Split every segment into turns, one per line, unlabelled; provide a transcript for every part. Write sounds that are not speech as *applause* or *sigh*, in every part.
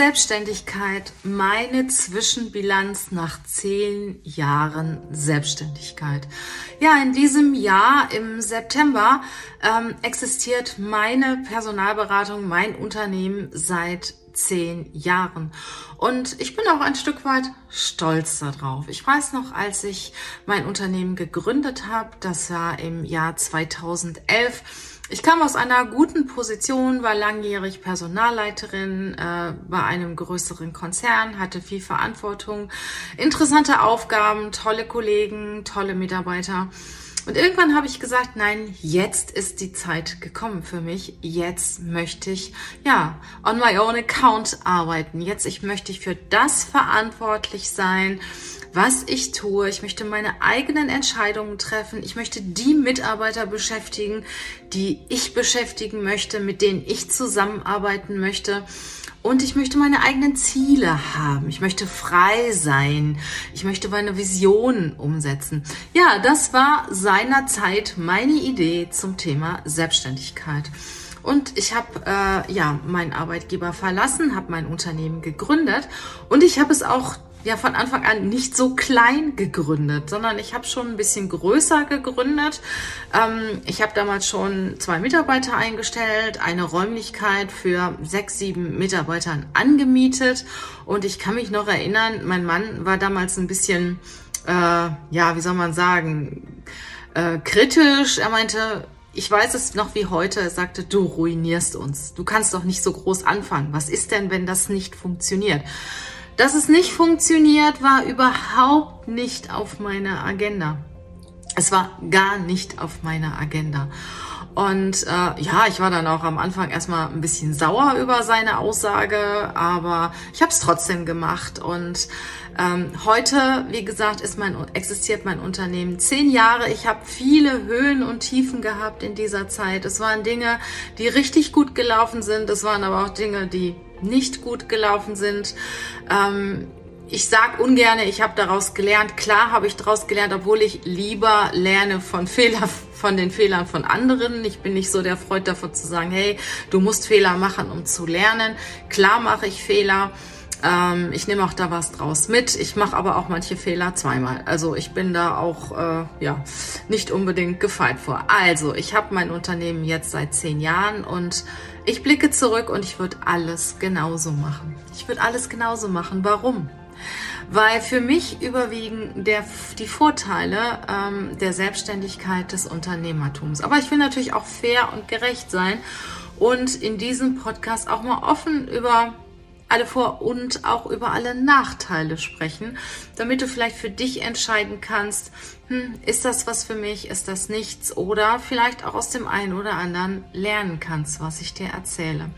Selbstständigkeit, meine Zwischenbilanz nach zehn Jahren Selbstständigkeit. Ja, in diesem Jahr, im September, ähm, existiert meine Personalberatung, mein Unternehmen seit zehn Jahren. Und ich bin auch ein Stück weit stolz darauf. Ich weiß noch, als ich mein Unternehmen gegründet habe, das war im Jahr 2011, ich kam aus einer guten Position, war langjährig Personalleiterin äh, bei einem größeren Konzern, hatte viel Verantwortung, interessante Aufgaben, tolle Kollegen, tolle Mitarbeiter. Und irgendwann habe ich gesagt, nein, jetzt ist die Zeit gekommen für mich. Jetzt möchte ich, ja, on my own account arbeiten. Jetzt ich möchte ich für das verantwortlich sein, was ich tue. Ich möchte meine eigenen Entscheidungen treffen. Ich möchte die Mitarbeiter beschäftigen, die ich beschäftigen möchte, mit denen ich zusammenarbeiten möchte. Und ich möchte meine eigenen Ziele haben. Ich möchte frei sein. Ich möchte meine Visionen umsetzen. Ja, das war seinerzeit meine Idee zum Thema Selbstständigkeit. Und ich habe äh, ja meinen Arbeitgeber verlassen, habe mein Unternehmen gegründet und ich habe es auch ja von Anfang an nicht so klein gegründet, sondern ich habe schon ein bisschen größer gegründet. Ähm, ich habe damals schon zwei Mitarbeiter eingestellt, eine Räumlichkeit für sechs, sieben Mitarbeitern angemietet und ich kann mich noch erinnern, mein Mann war damals ein bisschen, äh, ja, wie soll man sagen, äh, kritisch. Er meinte, ich weiß es noch wie heute, er sagte, du ruinierst uns. Du kannst doch nicht so groß anfangen. Was ist denn, wenn das nicht funktioniert? Dass es nicht funktioniert, war überhaupt nicht auf meiner Agenda. Es war gar nicht auf meiner Agenda. Und äh, ja, ich war dann auch am Anfang erstmal ein bisschen sauer über seine Aussage, aber ich habe es trotzdem gemacht. Und ähm, heute, wie gesagt, ist mein, existiert mein Unternehmen zehn Jahre. Ich habe viele Höhen und Tiefen gehabt in dieser Zeit. Es waren Dinge, die richtig gut gelaufen sind. Es waren aber auch Dinge, die nicht gut gelaufen sind. Ähm, ich sage ungern, ich habe daraus gelernt. Klar habe ich daraus gelernt, obwohl ich lieber lerne von Fehler, von den Fehlern von anderen. Ich bin nicht so der Freund davon zu sagen, hey, du musst Fehler machen, um zu lernen. Klar mache ich Fehler. Ähm, ich nehme auch da was draus mit. Ich mache aber auch manche Fehler zweimal. Also ich bin da auch äh, ja nicht unbedingt gefeit vor. Also ich habe mein Unternehmen jetzt seit zehn Jahren und ich blicke zurück und ich würde alles genauso machen. Ich würde alles genauso machen. Warum? Weil für mich überwiegen der, die Vorteile ähm, der Selbstständigkeit des Unternehmertums. Aber ich will natürlich auch fair und gerecht sein und in diesem Podcast auch mal offen über alle Vor- und auch über alle Nachteile sprechen, damit du vielleicht für dich entscheiden kannst, hm, ist das was für mich, ist das nichts oder vielleicht auch aus dem einen oder anderen lernen kannst, was ich dir erzähle.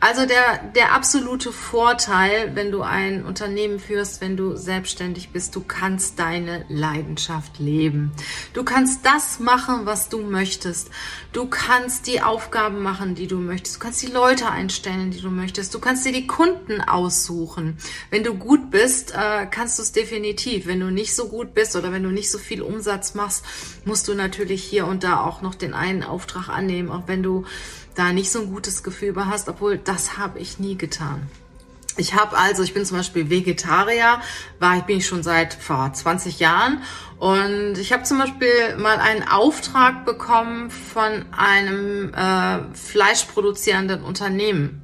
Also der, der absolute Vorteil, wenn du ein Unternehmen führst, wenn du selbstständig bist, du kannst deine Leidenschaft leben. Du kannst das machen, was du möchtest. Du kannst die Aufgaben machen, die du möchtest. Du kannst die Leute einstellen, die du möchtest. Du kannst dir die Kunden aussuchen. Wenn du gut bist, äh, kannst du es definitiv. Wenn du nicht so gut bist oder wenn du nicht so viel Umsatz machst, musst du natürlich hier und da auch noch den einen Auftrag annehmen, auch wenn du da nicht so ein gutes Gefühl über hast, obwohl das habe ich nie getan. Ich habe also, ich bin zum Beispiel Vegetarier, war ich bin ich schon seit vor 20 Jahren und ich habe zum Beispiel mal einen Auftrag bekommen von einem äh, fleischproduzierenden Unternehmen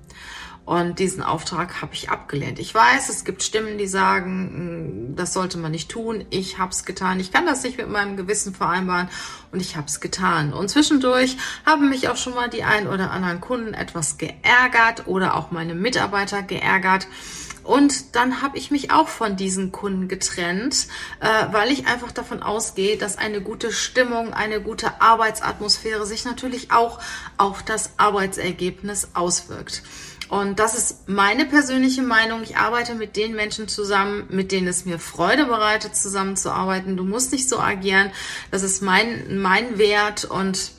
und diesen Auftrag habe ich abgelehnt. Ich weiß, es gibt Stimmen, die sagen, mm, das sollte man nicht tun. Ich habe es getan. Ich kann das nicht mit meinem Gewissen vereinbaren und ich habe es getan. Und zwischendurch haben mich auch schon mal die ein oder anderen Kunden etwas geärgert oder auch meine Mitarbeiter geärgert. Und dann habe ich mich auch von diesen Kunden getrennt, äh, weil ich einfach davon ausgehe, dass eine gute Stimmung, eine gute Arbeitsatmosphäre sich natürlich auch auf das Arbeitsergebnis auswirkt. Und das ist meine persönliche Meinung. Ich arbeite mit den Menschen zusammen, mit denen es mir Freude bereitet, zusammenzuarbeiten. Du musst nicht so agieren. Das ist mein, mein Wert und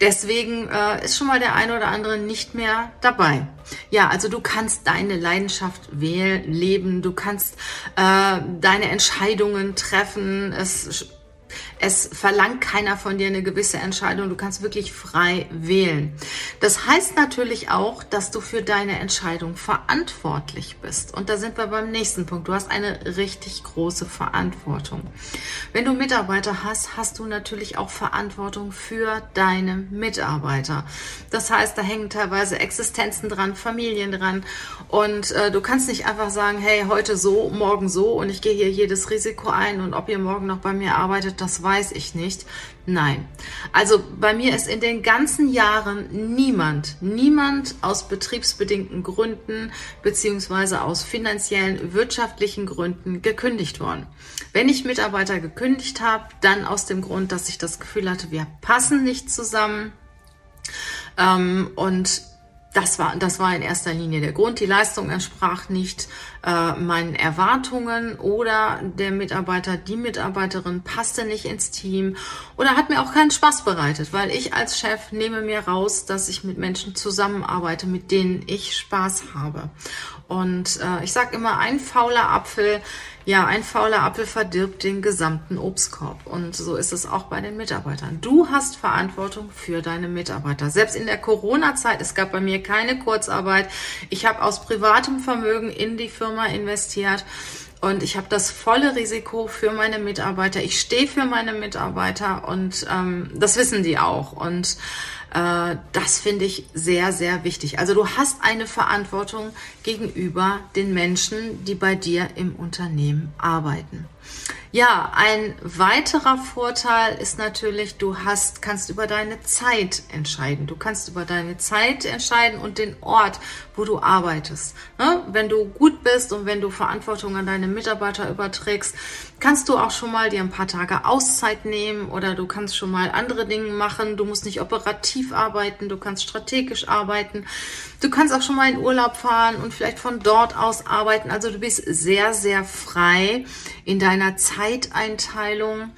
deswegen äh, ist schon mal der eine oder andere nicht mehr dabei. Ja, also du kannst deine Leidenschaft wählen, leben, du kannst äh, deine Entscheidungen treffen. Es es verlangt keiner von dir eine gewisse Entscheidung. Du kannst wirklich frei wählen. Das heißt natürlich auch, dass du für deine Entscheidung verantwortlich bist. Und da sind wir beim nächsten Punkt. Du hast eine richtig große Verantwortung. Wenn du Mitarbeiter hast, hast du natürlich auch Verantwortung für deine Mitarbeiter. Das heißt, da hängen teilweise Existenzen dran, Familien dran. Und äh, du kannst nicht einfach sagen, hey, heute so, morgen so und ich gehe hier jedes Risiko ein und ob ihr morgen noch bei mir arbeitet, das weiß ich nicht. Nein. Also bei mir ist in den ganzen Jahren niemand, niemand aus betriebsbedingten Gründen beziehungsweise aus finanziellen, wirtschaftlichen Gründen gekündigt worden. Wenn ich Mitarbeiter gekündigt habe, dann aus dem Grund, dass ich das Gefühl hatte, wir passen nicht zusammen. Ähm, und das war, das war in erster Linie der Grund. Die Leistung entsprach nicht äh, meinen Erwartungen oder der Mitarbeiter, die Mitarbeiterin passte nicht ins Team oder hat mir auch keinen Spaß bereitet, weil ich als Chef nehme mir raus, dass ich mit Menschen zusammenarbeite, mit denen ich Spaß habe. Und äh, ich sage immer, ein fauler Apfel ja, ein fauler Apfel verdirbt den gesamten Obstkorb. Und so ist es auch bei den Mitarbeitern. Du hast Verantwortung für deine Mitarbeiter. Selbst in der Corona-Zeit, es gab bei mir keine Kurzarbeit. Ich habe aus privatem Vermögen in die Firma investiert. Und ich habe das volle Risiko für meine Mitarbeiter. Ich stehe für meine Mitarbeiter und ähm, das wissen die auch. Und das finde ich sehr, sehr wichtig. Also du hast eine Verantwortung gegenüber den Menschen, die bei dir im Unternehmen arbeiten. Ja, ein weiterer Vorteil ist natürlich, du hast, kannst über deine Zeit entscheiden. Du kannst über deine Zeit entscheiden und den Ort, wo du arbeitest. Ne? Wenn du gut bist und wenn du Verantwortung an deine Mitarbeiter überträgst, kannst du auch schon mal dir ein paar Tage Auszeit nehmen oder du kannst schon mal andere Dinge machen. Du musst nicht operativ arbeiten, du kannst strategisch arbeiten. Du kannst auch schon mal in Urlaub fahren und vielleicht von dort aus arbeiten. Also du bist sehr, sehr frei in deiner Zeiteinteilung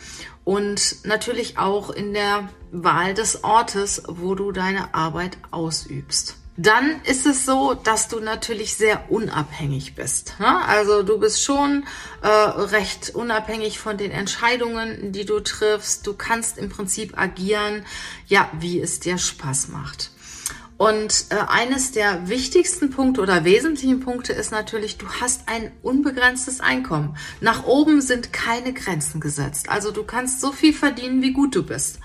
und natürlich auch in der Wahl des Ortes, wo du deine Arbeit ausübst dann ist es so, dass du natürlich sehr unabhängig bist. Ne? Also du bist schon äh, recht unabhängig von den Entscheidungen, die du triffst. Du kannst im Prinzip agieren, ja, wie es dir Spaß macht. Und äh, eines der wichtigsten Punkte oder wesentlichen Punkte ist natürlich, du hast ein unbegrenztes Einkommen. Nach oben sind keine Grenzen gesetzt. Also du kannst so viel verdienen, wie gut du bist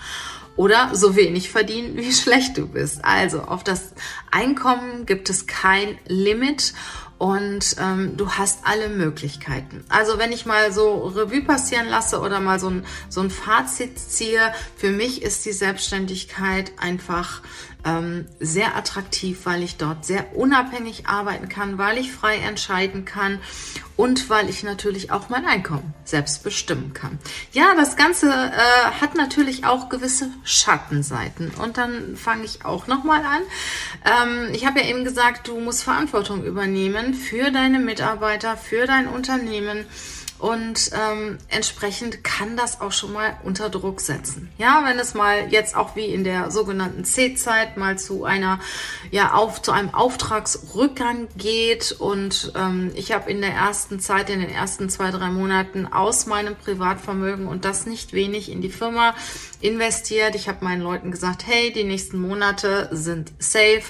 oder so wenig verdienen, wie *laughs* schlecht du bist. Also auf das Einkommen gibt es kein Limit und ähm, du hast alle Möglichkeiten. Also wenn ich mal so Revue passieren lasse oder mal so ein, so ein Fazit ziehe, für mich ist die Selbstständigkeit einfach ähm, sehr attraktiv, weil ich dort sehr unabhängig arbeiten kann, weil ich frei entscheiden kann und weil ich natürlich auch mein Einkommen selbst bestimmen kann. Ja, das Ganze äh, hat natürlich auch gewisse Schattenseiten und dann fange ich auch nochmal an. Ähm, ich habe ja eben gesagt, du musst Verantwortung übernehmen für deine Mitarbeiter, für dein Unternehmen und ähm, entsprechend kann das auch schon mal unter Druck setzen. Ja, wenn es mal jetzt auch wie in der sogenannten C-Zeit mal zu einer, ja, auf, zu einem Auftragsrückgang geht und ähm, ich habe in der ersten Zeit, in den ersten zwei, drei Monaten aus meinem Privatvermögen und das nicht wenig in die Firma investiert. Ich habe meinen Leuten gesagt, hey, die nächsten Monate sind safe.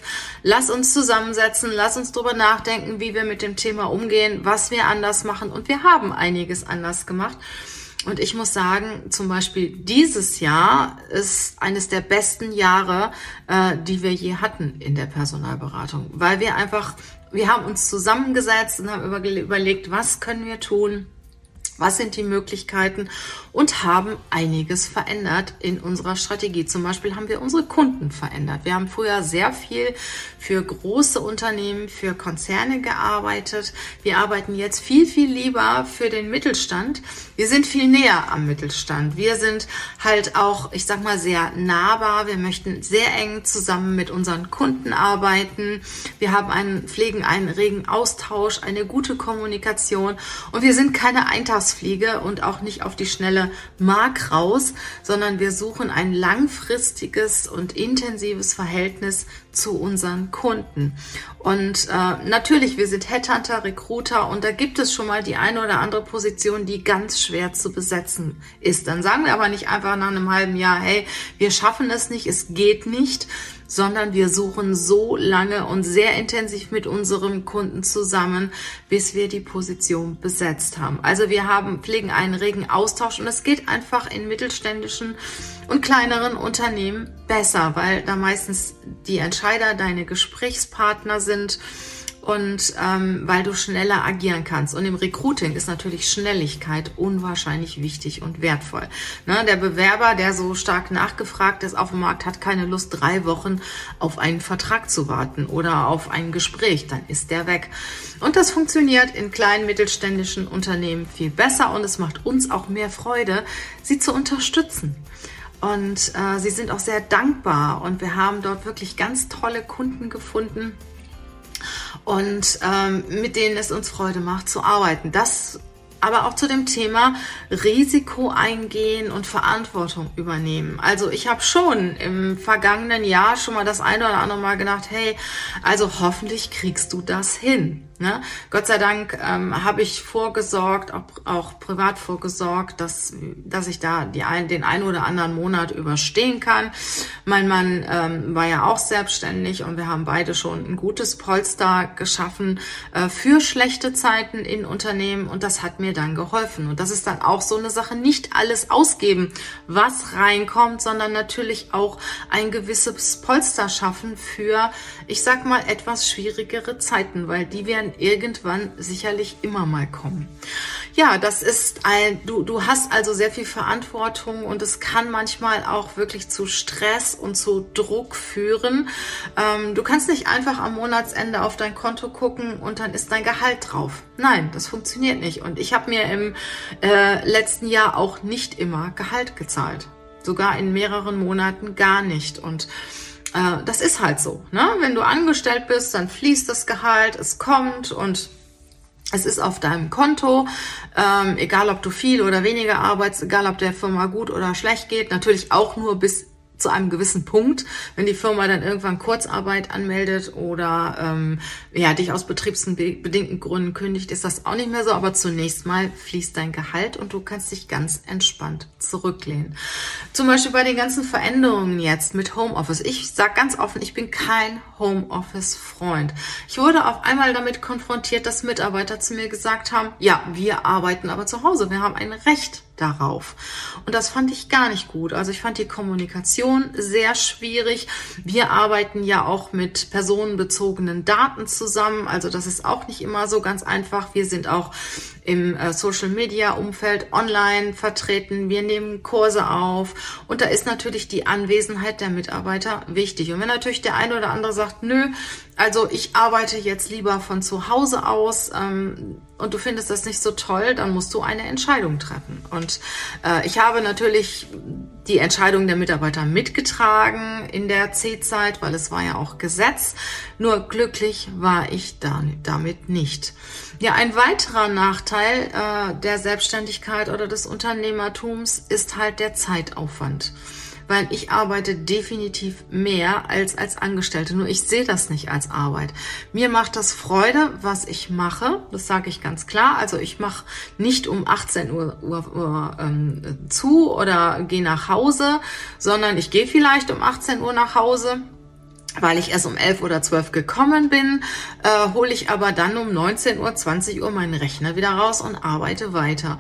Lass uns zusammensetzen, lass uns drüber nachdenken, wie wir mit dem Thema umgehen, was wir anders machen und wir haben einige einiges anders gemacht. Und ich muss sagen, zum Beispiel dieses Jahr ist eines der besten Jahre, äh, die wir je hatten in der Personalberatung, weil wir einfach, wir haben uns zusammengesetzt und haben überlegt, was können wir tun, was sind die Möglichkeiten und haben einiges verändert in unserer Strategie. Zum Beispiel haben wir unsere Kunden verändert. Wir haben früher sehr viel für große Unternehmen, für Konzerne gearbeitet. Wir arbeiten jetzt viel, viel lieber für den Mittelstand. Wir sind viel näher am Mittelstand. Wir sind halt auch, ich sag mal, sehr nahbar. Wir möchten sehr eng zusammen mit unseren Kunden arbeiten. Wir haben einen, pflegen einen regen Austausch, eine gute Kommunikation und wir sind keine Eintags Eintagsfliege und auch nicht auf die schnelle Mark raus, sondern wir suchen ein langfristiges und intensives Verhältnis zu unseren Kunden. Und äh, natürlich, wir sind Headhunter, Recruiter und da gibt es schon mal die eine oder andere Position, die ganz schwer zu besetzen ist. Dann sagen wir aber nicht einfach nach einem halben Jahr, hey, wir schaffen es nicht, es geht nicht, sondern wir suchen so lange und sehr intensiv mit unserem Kunden zusammen, bis wir die Position besetzt haben. Also wir haben, pflegen einen regen Austausch und es geht einfach in mittelständischen und kleineren Unternehmen besser, weil da meistens die Entscheider deine Gesprächspartner sind und ähm, weil du schneller agieren kannst. Und im Recruiting ist natürlich Schnelligkeit unwahrscheinlich wichtig und wertvoll. Ne, der Bewerber, der so stark nachgefragt ist auf dem Markt, hat keine Lust, drei Wochen auf einen Vertrag zu warten oder auf ein Gespräch. Dann ist der weg. Und das funktioniert in kleinen mittelständischen Unternehmen viel besser und es macht uns auch mehr Freude, sie zu unterstützen. Und äh, sie sind auch sehr dankbar und wir haben dort wirklich ganz tolle Kunden gefunden, und ähm, mit denen es uns Freude macht zu arbeiten. Das aber auch zu dem Thema Risiko eingehen und Verantwortung übernehmen. Also ich habe schon im vergangenen Jahr schon mal das eine oder andere Mal gedacht, hey, also hoffentlich kriegst du das hin. Ne? Gott sei Dank ähm, habe ich vorgesorgt, auch, auch privat vorgesorgt, dass, dass ich da die ein, den einen oder anderen Monat überstehen kann. Mein Mann ähm, war ja auch selbstständig und wir haben beide schon ein gutes Polster geschaffen äh, für schlechte Zeiten in Unternehmen und das hat mir dann geholfen. Und das ist dann auch so eine Sache, nicht alles ausgeben, was reinkommt, sondern natürlich auch ein gewisses Polster schaffen für, ich sag mal, etwas schwierigere Zeiten, weil die werden irgendwann sicherlich immer mal kommen. Ja, das ist ein, du, du hast also sehr viel Verantwortung und es kann manchmal auch wirklich zu Stress und zu Druck führen. Ähm, du kannst nicht einfach am Monatsende auf dein Konto gucken und dann ist dein Gehalt drauf. Nein, das funktioniert nicht. Und ich habe mir im äh, letzten Jahr auch nicht immer Gehalt gezahlt. Sogar in mehreren Monaten gar nicht. Und äh, das ist halt so. Ne? Wenn du angestellt bist, dann fließt das Gehalt, es kommt und es ist auf deinem Konto, ähm, egal ob du viel oder weniger arbeitest, egal ob der Firma gut oder schlecht geht, natürlich auch nur bis zu einem gewissen Punkt, wenn die Firma dann irgendwann Kurzarbeit anmeldet oder ähm, ja, dich aus betriebsbedingten Gründen kündigt, ist das auch nicht mehr so. Aber zunächst mal fließt dein Gehalt und du kannst dich ganz entspannt zurücklehnen. Zum Beispiel bei den ganzen Veränderungen jetzt mit Homeoffice. Ich sage ganz offen, ich bin kein Homeoffice-Freund. Ich wurde auf einmal damit konfrontiert, dass Mitarbeiter zu mir gesagt haben, ja, wir arbeiten aber zu Hause, wir haben ein Recht darauf. Und das fand ich gar nicht gut. Also ich fand die Kommunikation sehr schwierig. Wir arbeiten ja auch mit personenbezogenen Daten zusammen. Also das ist auch nicht immer so ganz einfach. Wir sind auch im äh, Social Media Umfeld online vertreten. Wir nehmen Kurse auf und da ist natürlich die Anwesenheit der Mitarbeiter wichtig. Und wenn natürlich der eine oder andere sagt, nö, also ich arbeite jetzt lieber von zu Hause aus ähm, und du findest das nicht so toll, dann musst du eine Entscheidung treffen. Und äh, ich habe natürlich die Entscheidung der Mitarbeiter mitgetragen in der C-Zeit, weil es war ja auch Gesetz. Nur glücklich war ich da, damit nicht. Ja, ein weiterer Nachteil äh, der Selbstständigkeit oder des Unternehmertums ist halt der Zeitaufwand weil ich arbeite definitiv mehr als als Angestellte. Nur ich sehe das nicht als Arbeit. Mir macht das Freude, was ich mache. Das sage ich ganz klar. Also ich mache nicht um 18 Uhr, Uhr, Uhr ähm, zu oder gehe nach Hause, sondern ich gehe vielleicht um 18 Uhr nach Hause weil ich erst um 11 oder 12 gekommen bin, äh, hole ich aber dann um 19 Uhr, 20 Uhr meinen Rechner wieder raus und arbeite weiter.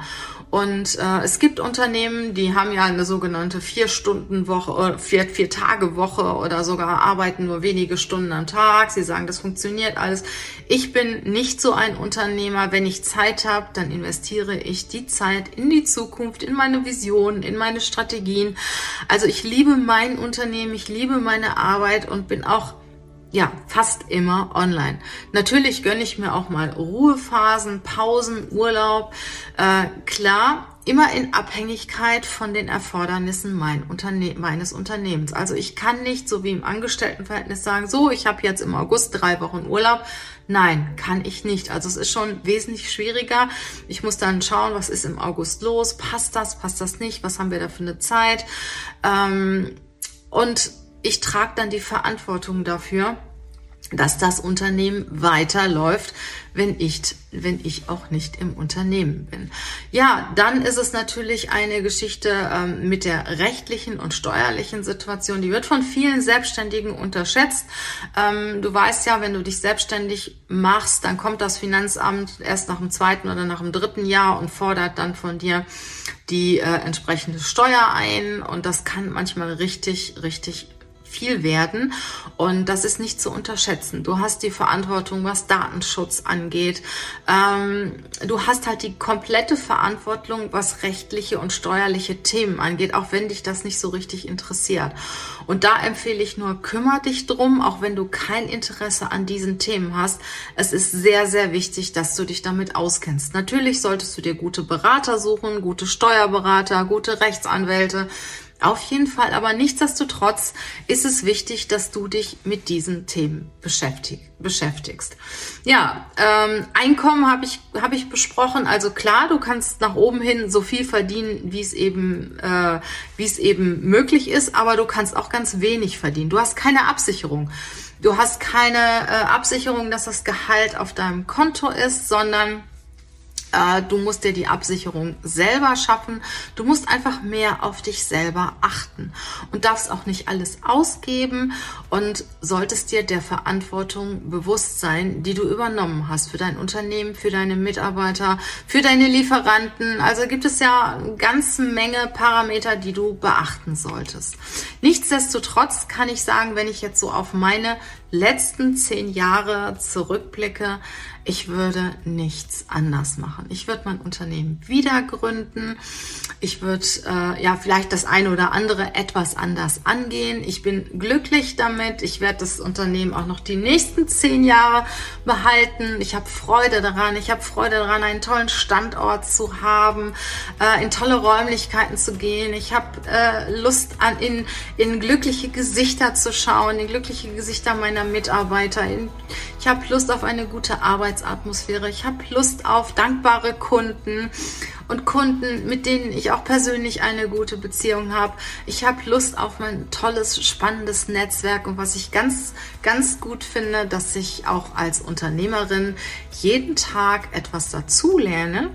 Und äh, es gibt Unternehmen, die haben ja eine sogenannte Vier-Stunden-Woche, äh, vier, vier Tage Woche oder sogar arbeiten nur wenige Stunden am Tag. Sie sagen, das funktioniert alles. Ich bin nicht so ein Unternehmer. Wenn ich Zeit habe, dann investiere ich die Zeit in die Zukunft, in meine Visionen, in meine Strategien. Also ich liebe mein Unternehmen, ich liebe meine Arbeit und bin auch ja, fast immer online. Natürlich gönne ich mir auch mal Ruhephasen, Pausen, Urlaub. Äh, klar, immer in Abhängigkeit von den Erfordernissen mein Unterne meines Unternehmens. Also ich kann nicht so wie im Angestelltenverhältnis sagen, so, ich habe jetzt im August drei Wochen Urlaub. Nein, kann ich nicht. Also es ist schon wesentlich schwieriger. Ich muss dann schauen, was ist im August los? Passt das? Passt das nicht? Was haben wir da für eine Zeit? Ähm, und ich trage dann die Verantwortung dafür, dass das Unternehmen weiterläuft, wenn ich, wenn ich auch nicht im Unternehmen bin. Ja, dann ist es natürlich eine Geschichte ähm, mit der rechtlichen und steuerlichen Situation. Die wird von vielen Selbstständigen unterschätzt. Ähm, du weißt ja, wenn du dich selbstständig machst, dann kommt das Finanzamt erst nach dem zweiten oder nach dem dritten Jahr und fordert dann von dir die äh, entsprechende Steuer ein. Und das kann manchmal richtig, richtig viel werden und das ist nicht zu unterschätzen. Du hast die Verantwortung, was Datenschutz angeht. Ähm, du hast halt die komplette Verantwortung, was rechtliche und steuerliche Themen angeht, auch wenn dich das nicht so richtig interessiert. Und da empfehle ich nur, kümmere dich drum, auch wenn du kein Interesse an diesen Themen hast. Es ist sehr, sehr wichtig, dass du dich damit auskennst. Natürlich solltest du dir gute Berater suchen, gute Steuerberater, gute Rechtsanwälte, auf jeden Fall, aber nichtsdestotrotz ist es wichtig, dass du dich mit diesen Themen beschäftig, beschäftigst. Ja, ähm, Einkommen habe ich, hab ich besprochen. Also klar, du kannst nach oben hin so viel verdienen, wie es eben, äh, wie es eben möglich ist, aber du kannst auch ganz wenig verdienen. Du hast keine Absicherung. Du hast keine äh, Absicherung, dass das Gehalt auf deinem Konto ist, sondern du musst dir die Absicherung selber schaffen. Du musst einfach mehr auf dich selber achten und darfst auch nicht alles ausgeben und solltest dir der Verantwortung bewusst sein, die du übernommen hast für dein Unternehmen, für deine Mitarbeiter, für deine Lieferanten. Also gibt es ja eine ganze Menge Parameter, die du beachten solltest. Nichtsdestotrotz kann ich sagen, wenn ich jetzt so auf meine letzten zehn Jahre zurückblicke, ich würde nichts anders machen. Ich würde mein Unternehmen wieder gründen. Ich würde äh, ja vielleicht das eine oder andere etwas anders angehen. Ich bin glücklich damit. Ich werde das Unternehmen auch noch die nächsten zehn Jahre behalten. Ich habe Freude daran. Ich habe Freude daran, einen tollen Standort zu haben, äh, in tolle Räumlichkeiten zu gehen. Ich habe äh, Lust an in, in glückliche Gesichter zu schauen, in glückliche Gesichter meiner Mitarbeiter. In, ich habe Lust auf eine gute Arbeitsatmosphäre. Ich habe Lust auf dankbare Kunden und Kunden, mit denen ich auch persönlich eine gute Beziehung habe. Ich habe Lust auf mein tolles, spannendes Netzwerk und was ich ganz, ganz gut finde, dass ich auch als Unternehmerin jeden Tag etwas dazu lerne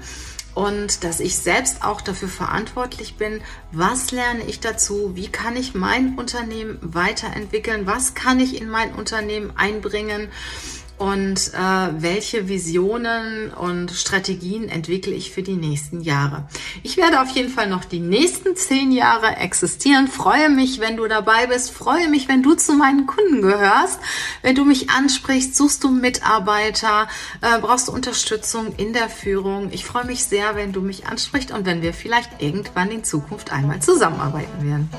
und dass ich selbst auch dafür verantwortlich bin, was lerne ich dazu, wie kann ich mein Unternehmen weiterentwickeln, was kann ich in mein Unternehmen einbringen und äh, welche Visionen und Strategien entwickle ich für die nächsten Jahre. Ich werde auf jeden Fall noch die nächsten zehn Jahre existieren. Freue mich, wenn du dabei bist. Freue mich, wenn du zu meinen Kunden gehörst. Wenn du mich ansprichst, suchst du Mitarbeiter, äh, brauchst du Unterstützung in der Führung. Ich freue mich sehr, wenn du mich ansprichst und wenn wir vielleicht irgendwann in Zukunft einmal zusammenarbeiten werden.